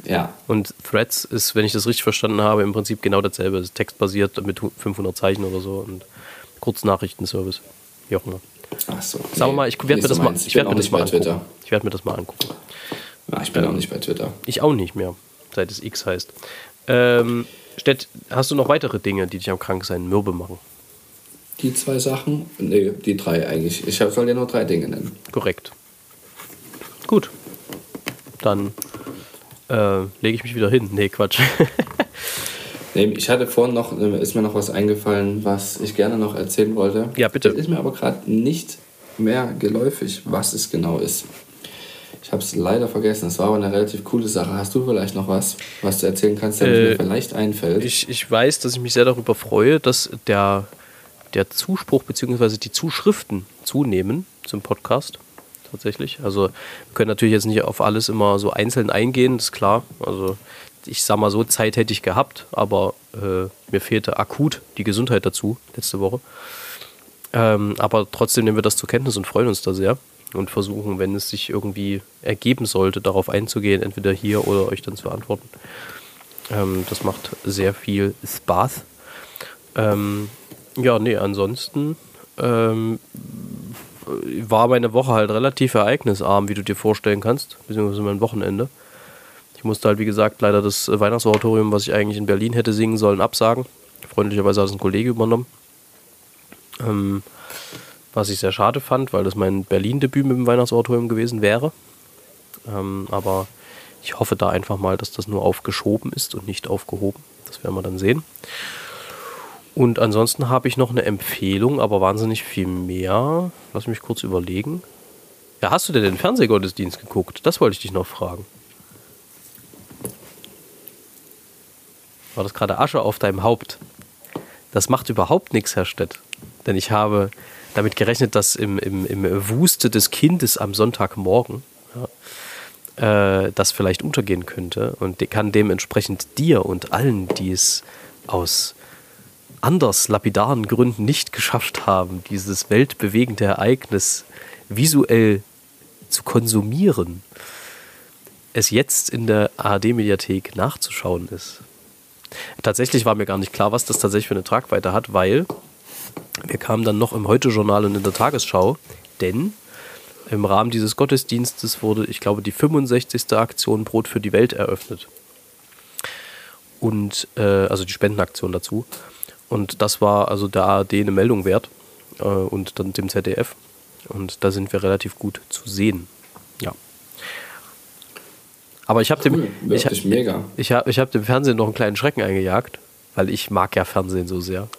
Ja. Und Threads ist, wenn ich das richtig verstanden habe, im Prinzip genau dasselbe. Es ist textbasiert mit 500 Zeichen oder so und Kurznachrichtenservice. Wie auch immer. Ach so. Nee, mal, ich werde mir das mal, ich werd bin mir auch das nicht mal angucken. Twitter. Ich werde mir das mal angucken. Ja, ich bin auch nicht bei Twitter. Ich auch nicht mehr, seit es X heißt. Ähm, Stett, hast du noch weitere Dinge, die dich am Kranksein mürbe machen? Die zwei Sachen? Nee, die drei eigentlich. Ich soll dir nur drei Dinge nennen. Korrekt. Gut. Dann äh, lege ich mich wieder hin. Nee, Quatsch. Nee, ich hatte vorhin noch, äh, ist mir noch was eingefallen, was ich gerne noch erzählen wollte. Ja, bitte. Das ist mir aber gerade nicht mehr geläufig, was es genau ist. Ich habe es leider vergessen. Es war aber eine relativ coole Sache. Hast du vielleicht noch was, was du erzählen kannst, der Äh, mir vielleicht einfällt? Ich, ich weiß, dass ich mich sehr darüber freue, dass der, der Zuspruch bzw. die Zuschriften zunehmen zum Podcast. Tatsächlich. Also wir können natürlich jetzt nicht auf alles immer so einzeln eingehen, ist klar. Also ich sag mal so, Zeit hätte ich gehabt, aber äh, mir fehlte akut die Gesundheit dazu letzte Woche. Ähm, aber trotzdem nehmen wir das zur Kenntnis und freuen uns da sehr und versuchen, wenn es sich irgendwie ergeben sollte, darauf einzugehen, entweder hier oder euch dann zu antworten. Ähm, das macht sehr viel Spaß. Ähm, ja, nee, ansonsten ähm, war meine Woche halt relativ ereignisarm, wie du dir vorstellen kannst, beziehungsweise mein Wochenende. Ich musste halt, wie gesagt, leider das Weihnachtsoratorium, was ich eigentlich in Berlin hätte singen sollen, absagen. Freundlicherweise hat es ein Kollege übernommen. Ähm, was ich sehr schade fand, weil das mein Berlin-Debüt mit dem Weihnachtsoratorium gewesen wäre. Ähm, aber ich hoffe da einfach mal, dass das nur aufgeschoben ist und nicht aufgehoben. Das werden wir dann sehen. Und ansonsten habe ich noch eine Empfehlung, aber wahnsinnig viel mehr. Lass mich kurz überlegen. Ja, hast du denn den Fernsehgottesdienst geguckt? Das wollte ich dich noch fragen. War das gerade Asche auf deinem Haupt? Das macht überhaupt nichts, Herr Stett. Denn ich habe damit gerechnet, dass im, im, im Wuste des Kindes am Sonntagmorgen ja, äh, das vielleicht untergehen könnte und kann dementsprechend dir und allen, die es aus anders lapidaren Gründen nicht geschafft haben, dieses weltbewegende Ereignis visuell zu konsumieren, es jetzt in der ARD-Mediathek nachzuschauen ist. Tatsächlich war mir gar nicht klar, was das tatsächlich für eine Tragweite hat, weil wir kamen dann noch im Heute-Journal und in der Tagesschau, denn im Rahmen dieses Gottesdienstes wurde, ich glaube, die 65. Aktion Brot für die Welt eröffnet. Und, äh, also die Spendenaktion dazu. Und das war also der ARD eine Meldung wert äh, und dann dem ZDF. Und da sind wir relativ gut zu sehen. Ja. Aber ich habe dem, Cool, ich, wirklich mega. ich habe ich hab dem Fernsehen noch einen kleinen Schrecken eingejagt, weil ich mag ja Fernsehen so sehr.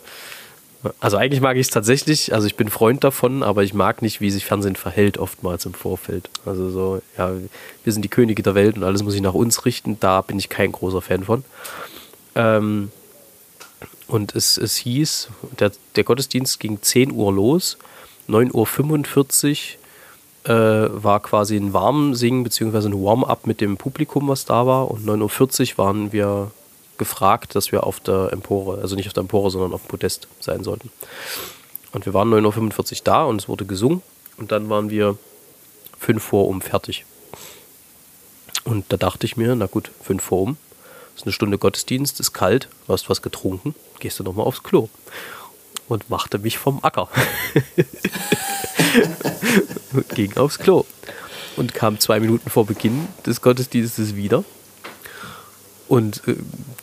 Also eigentlich mag ich es tatsächlich, also ich bin Freund davon, aber ich mag nicht, wie sich Fernsehen verhält oftmals im Vorfeld. Also so, ja, wir sind die Könige der Welt und alles muss sich nach uns richten, da bin ich kein großer Fan von. Ähm, und es, es hieß, der, der Gottesdienst ging 10 Uhr los, 9.45 Uhr äh, war quasi ein Warmsingen bzw. ein Warm-up mit dem Publikum, was da war. Und 9.40 Uhr waren wir gefragt, dass wir auf der Empore, also nicht auf der Empore, sondern auf dem Podest sein sollten. Und wir waren 9.45 Uhr da und es wurde gesungen. Und dann waren wir 5 vor um fertig. Und da dachte ich mir, na gut, 5 vor um, ist eine Stunde Gottesdienst, ist kalt, hast was getrunken, gehst du nochmal aufs Klo. Und machte mich vom Acker. und ging aufs Klo. Und kam zwei Minuten vor Beginn des Gottesdienstes wieder. Und äh,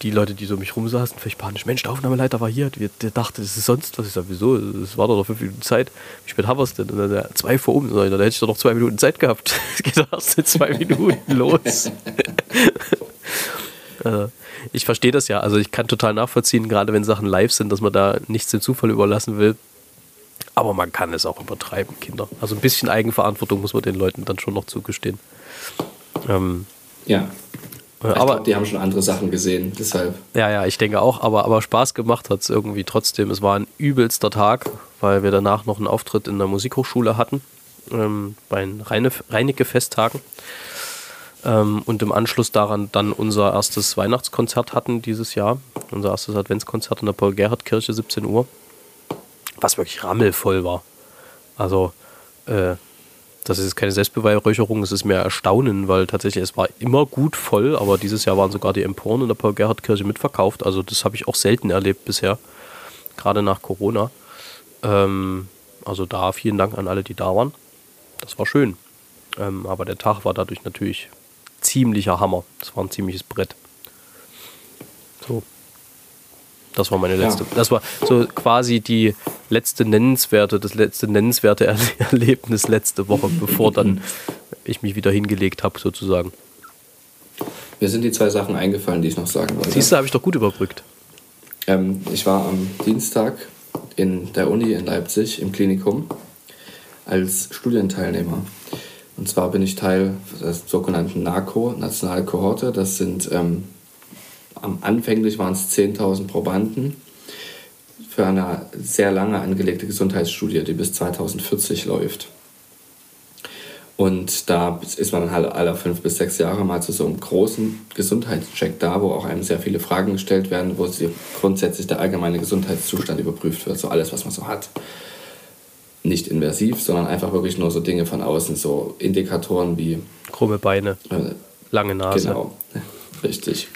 die Leute, die so mich rum saßen, völlig panisch, Mensch, der Aufnahmeleiter war hier, der, der dachte, das ist sonst was. Ich sag, wieso? Es war doch noch fünf Minuten Zeit. Wie spät haben wir es denn? Und dann, ja, zwei vor um. Sag ich, Da hätte ich doch noch zwei Minuten Zeit gehabt. Es geht erst in zwei Minuten los. Äh, ich verstehe das ja. Also ich kann total nachvollziehen, gerade wenn Sachen live sind, dass man da nichts dem Zufall überlassen will. Aber man kann es auch übertreiben, Kinder. Also ein bisschen Eigenverantwortung muss man den Leuten dann schon noch zugestehen. Ähm, Ja. Ich aber glaub, die haben schon andere Sachen gesehen, deshalb. ja, ja, ich denke auch, aber, aber Spaß gemacht hat es irgendwie trotzdem. Es war ein übelster Tag, weil wir danach noch einen Auftritt in der Musikhochschule hatten, ähm, bei den Reine, Reinecke-Festtagen. Ähm, und im Anschluss daran dann unser erstes Weihnachtskonzert hatten dieses Jahr. Unser erstes Adventskonzert in der Paul-Gerhardt-Kirche, 17 Uhr. Was wirklich rammelvoll war. Also, äh, das ist keine Selbstbeweihräucherung, es ist mehr Erstaunen, weil tatsächlich es war immer gut voll, aber dieses Jahr waren sogar die Emporen in der Paul-Gerhardt-Kirche mitverkauft. Also das habe ich auch selten erlebt bisher, gerade nach Corona. Ähm, also da vielen Dank an alle, die da waren. Das war schön. Ähm, aber der Tag war dadurch natürlich ziemlicher Hammer. Das war ein ziemliches Brett. So. Das war meine letzte. Ja. Das war so quasi die letzte nennenswerte, das letzte nennenswerte Erlebnis letzte Woche, bevor dann ich mich wieder hingelegt habe, sozusagen. Mir sind die zwei Sachen eingefallen, die ich noch sagen wollte. Siehst du, habe ich doch gut überbrückt. Ähm, ich war am Dienstag in der Uni in Leipzig im Klinikum als Studienteilnehmer. Und zwar bin ich Teil der sogenannten NACO, Nationale Kohorte. Das sind ähm, am anfänglich waren es 10.000 Probanden für eine sehr lange angelegte Gesundheitsstudie, die bis 2040 läuft. Und da ist man halt alle fünf bis sechs Jahre mal zu so einem großen Gesundheitscheck da, wo auch einem sehr viele Fragen gestellt werden, wo grundsätzlich der allgemeine Gesundheitszustand überprüft wird, so alles, was man so hat. Nicht invasiv, sondern einfach wirklich nur so Dinge von außen, so Indikatoren wie. Krumme Beine, äh, lange Nase. Genau, richtig.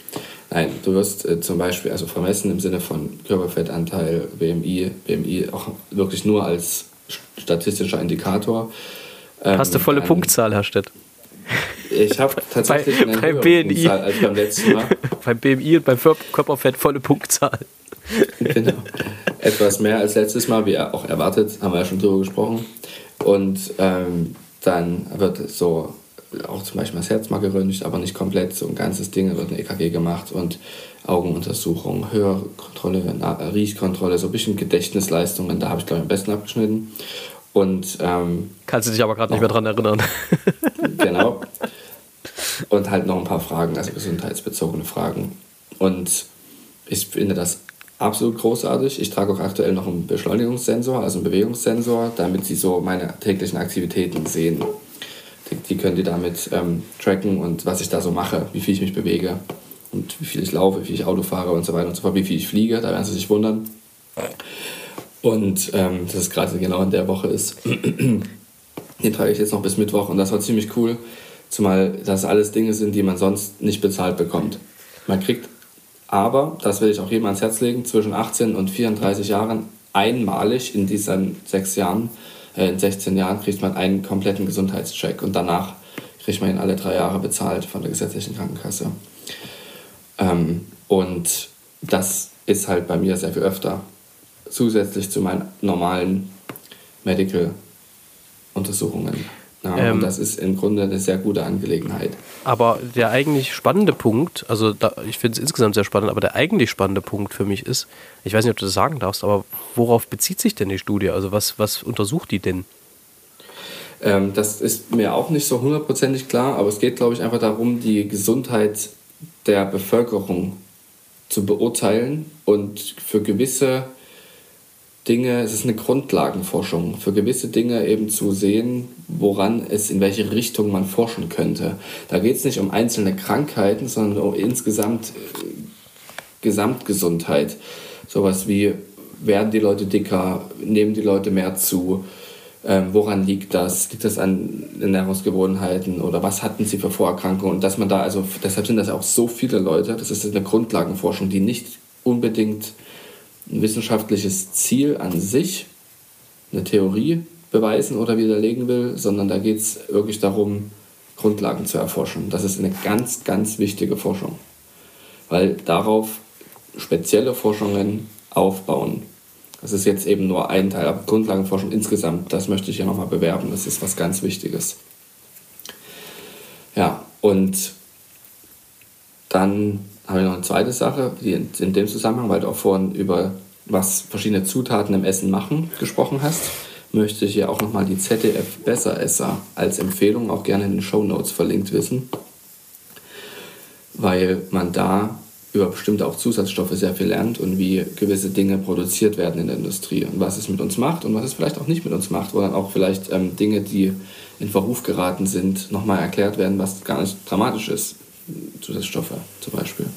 Nein, du wirst äh, zum Beispiel also vermessen im Sinne von Körperfettanteil, BMI, BMI auch wirklich nur als statistischer Indikator. Ähm, Hast du volle ein, Punktzahl, Herr Stett? Ich habe tatsächlich bei, eine bei BNI. Punktzahl als beim letzten Mal. beim BMI und beim Körperfett volle Punktzahl. genau. Etwas mehr als letztes Mal, wie auch erwartet, haben wir ja schon drüber gesprochen. Und ähm, dann wird so auch zum Beispiel das Herz mal geröntgt, aber nicht komplett, so ein ganzes Ding, da wird eine EKG gemacht und Augenuntersuchung, Hörkontrolle, Riechkontrolle, so ein bisschen Gedächtnisleistungen, da habe ich glaube ich am besten abgeschnitten. Und, ähm, Kannst du dich aber gerade nicht mehr dran erinnern. genau. Und halt noch ein paar Fragen, also gesundheitsbezogene Fragen. Und ich finde das absolut großartig. Ich trage auch aktuell noch einen Beschleunigungssensor, also einen Bewegungssensor, damit sie so meine täglichen Aktivitäten sehen. Die, die können die damit ähm, tracken und was ich da so mache, wie viel ich mich bewege und wie viel ich laufe, wie viel ich Auto fahre und so weiter und so fort, wie viel ich fliege, da werden sie sich wundern. Und ähm, das ist gerade genau in der Woche ist. Den trage ich jetzt noch bis Mittwoch und das war ziemlich cool, zumal das alles Dinge sind, die man sonst nicht bezahlt bekommt. Man kriegt aber, das will ich auch jedem ans Herz legen, zwischen 18 und 34 Jahren einmalig in diesen sechs Jahren äh, in 16 Jahren kriegt man einen kompletten Gesundheitscheck und danach kriegt man ihn alle drei Jahre bezahlt von der gesetzlichen Krankenkasse. Ähm, und das ist halt bei mir sehr viel öfter. Zusätzlich zu meinen normalen Medical-Untersuchungen. Ja, ähm, und das ist im Grunde eine sehr gute Angelegenheit. Aber der eigentlich spannende Punkt, also da, ich finde es insgesamt sehr spannend, aber der eigentlich spannende Punkt für mich ist, ich weiß nicht, ob du das sagen darfst, aber worauf bezieht sich denn die Studie? Also was, was untersucht die denn? Ähm, das ist mir auch nicht so hundertprozentig klar, aber es geht, glaube ich, einfach darum, die Gesundheit der Bevölkerung zu beurteilen und für gewisse Dinge, es ist eine Grundlagenforschung, für gewisse Dinge eben zu sehen, woran es, in welche Richtung man forschen könnte. Da geht es nicht um einzelne Krankheiten, sondern um insgesamt äh, Gesamtgesundheit. Sowas wie, werden die Leute dicker, nehmen die Leute mehr zu, ähm, woran liegt das? Liegt das an Ernährungsgewohnheiten oder was hatten sie für Vorerkrankungen? Und dass man da, also deshalb sind das auch so viele Leute, das ist eine Grundlagenforschung, die nicht unbedingt ein wissenschaftliches Ziel an sich, eine Theorie beweisen oder widerlegen will, sondern da geht es wirklich darum, Grundlagen zu erforschen. Das ist eine ganz, ganz wichtige Forschung, weil darauf spezielle Forschungen aufbauen. Das ist jetzt eben nur ein Teil, aber Grundlagenforschung insgesamt, das möchte ich hier nochmal bewerben, das ist was ganz Wichtiges. Ja, und dann habe ich noch eine zweite Sache, die in dem Zusammenhang, weil du auch vorhin über was verschiedene Zutaten im Essen machen gesprochen hast, möchte ich hier auch nochmal die ZDF Besseresser als Empfehlung auch gerne in den Show Notes verlinkt wissen, weil man da über bestimmte auch Zusatzstoffe sehr viel lernt und wie gewisse Dinge produziert werden in der Industrie und was es mit uns macht und was es vielleicht auch nicht mit uns macht, wo dann auch vielleicht ähm, Dinge, die in Verruf geraten sind, nochmal erklärt werden, was gar nicht dramatisch ist. Zusatzstoffe zum Beispiel.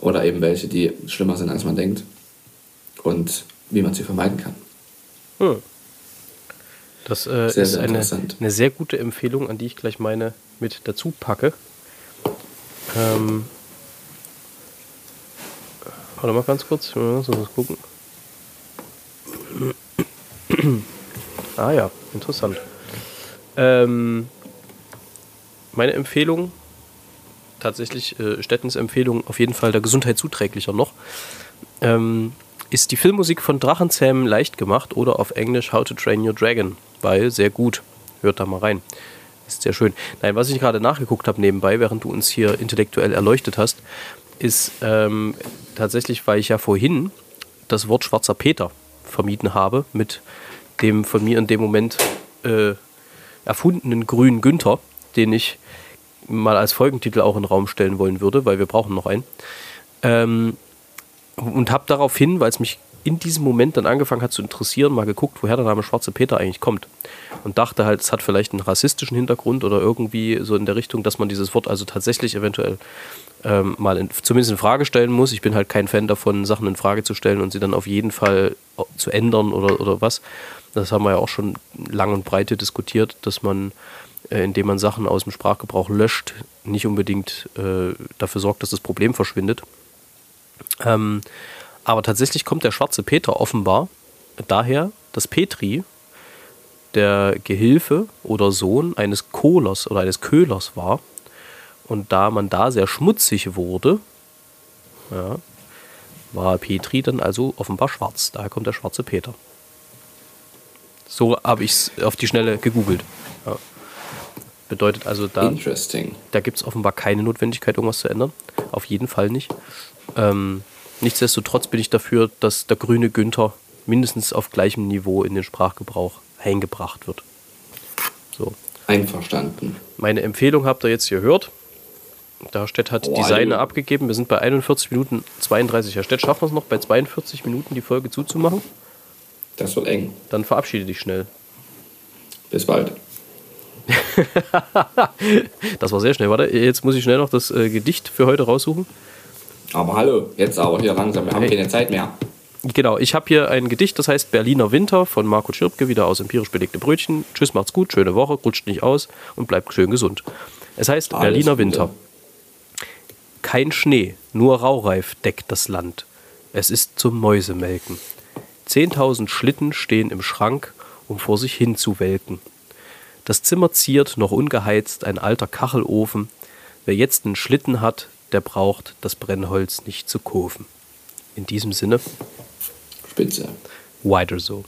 Oder eben welche, die schlimmer sind, als man denkt. Und wie man sie vermeiden kann. Hm. Das äh, Sehr, ist sehr eine, eine sehr gute Empfehlung, an die ich gleich meine mit dazu packe. Ähm, warte mal ganz kurz, ich muss mal gucken. ah ja, interessant. Ähm, meine Empfehlung, tatsächlich äh, Stettens Empfehlung, auf jeden Fall der Gesundheit zuträglicher noch, ähm, ist die Filmmusik von Drachenzähmen leicht gemacht oder auf Englisch How to Train Your Dragon, weil sehr gut. Hört da mal rein. Ist sehr schön. Nein, was ich gerade nachgeguckt habe nebenbei, während du uns hier intellektuell erleuchtet hast, ist ähm, tatsächlich, weil ich ja vorhin das Wort schwarzer Peter vermieden habe mit dem von mir in dem Moment äh, erfundenen grünen Günther, den ich mal als Folgentitel auch in den Raum stellen wollen würde, weil wir brauchen noch einen. Ähm, und habe daraufhin, weil es mich in diesem Moment dann angefangen hat zu interessieren, mal geguckt, woher der Name Schwarze Peter eigentlich kommt. Und dachte halt, es hat vielleicht einen rassistischen Hintergrund oder irgendwie so in der Richtung, dass man dieses Wort also tatsächlich eventuell ähm, mal in, zumindest in Frage stellen muss. Ich bin halt kein Fan davon, Sachen in Frage zu stellen und sie dann auf jeden Fall zu ändern oder, oder was. Das haben wir ja auch schon lang und breite diskutiert, dass man, äh, indem man Sachen aus dem Sprachgebrauch löscht, nicht unbedingt äh, dafür sorgt, dass das Problem verschwindet. Ähm, aber tatsächlich kommt der schwarze Peter offenbar daher, dass Petri der Gehilfe oder Sohn eines Kohlers oder eines Köhlers war. Und da man da sehr schmutzig wurde, ja, war Petri dann also offenbar schwarz. Daher kommt der schwarze Peter. So habe ich es auf die Schnelle gegoogelt. Ja. Bedeutet also, da, da gibt es offenbar keine Notwendigkeit, irgendwas zu ändern. Auf jeden Fall nicht. Ähm, nichtsdestotrotz bin ich dafür, dass der grüne Günther mindestens auf gleichem Niveau in den Sprachgebrauch eingebracht wird. So. Einverstanden. Meine Empfehlung habt ihr jetzt gehört. Der Stett hat die Wow. Seine abgegeben. Wir sind bei 41 Minuten 32. Herr Stett, schaffen wir es noch, bei 42 Minuten die Folge zuzumachen? Das wird eng. Dann verabschiede dich schnell. Bis bald. Das war sehr schnell. Warte, jetzt muss ich schnell noch das äh, Gedicht für heute raussuchen. Aber hallo, jetzt aber hier langsam. Wir haben Hey. keine Zeit mehr. Genau, ich habe hier ein Gedicht, das heißt Berliner Winter von Marco Schirpke, wieder aus empirisch belegte Brötchen. Tschüss, macht's gut, schöne Woche, rutscht nicht aus und bleibt schön gesund. Es heißt Alles Berliner Gute. Winter. Kein Schnee, nur Raureif deckt das Land. Es ist zum Mäusemelken. Zehntausend Schlitten stehen im Schrank, um vor sich hin zu welken. Das Zimmer ziert, noch ungeheizt, ein alter Kachelofen. Wer jetzt einen Schlitten hat, der braucht das Brennholz nicht zu kaufen. In diesem Sinne, Spitze. weiter so.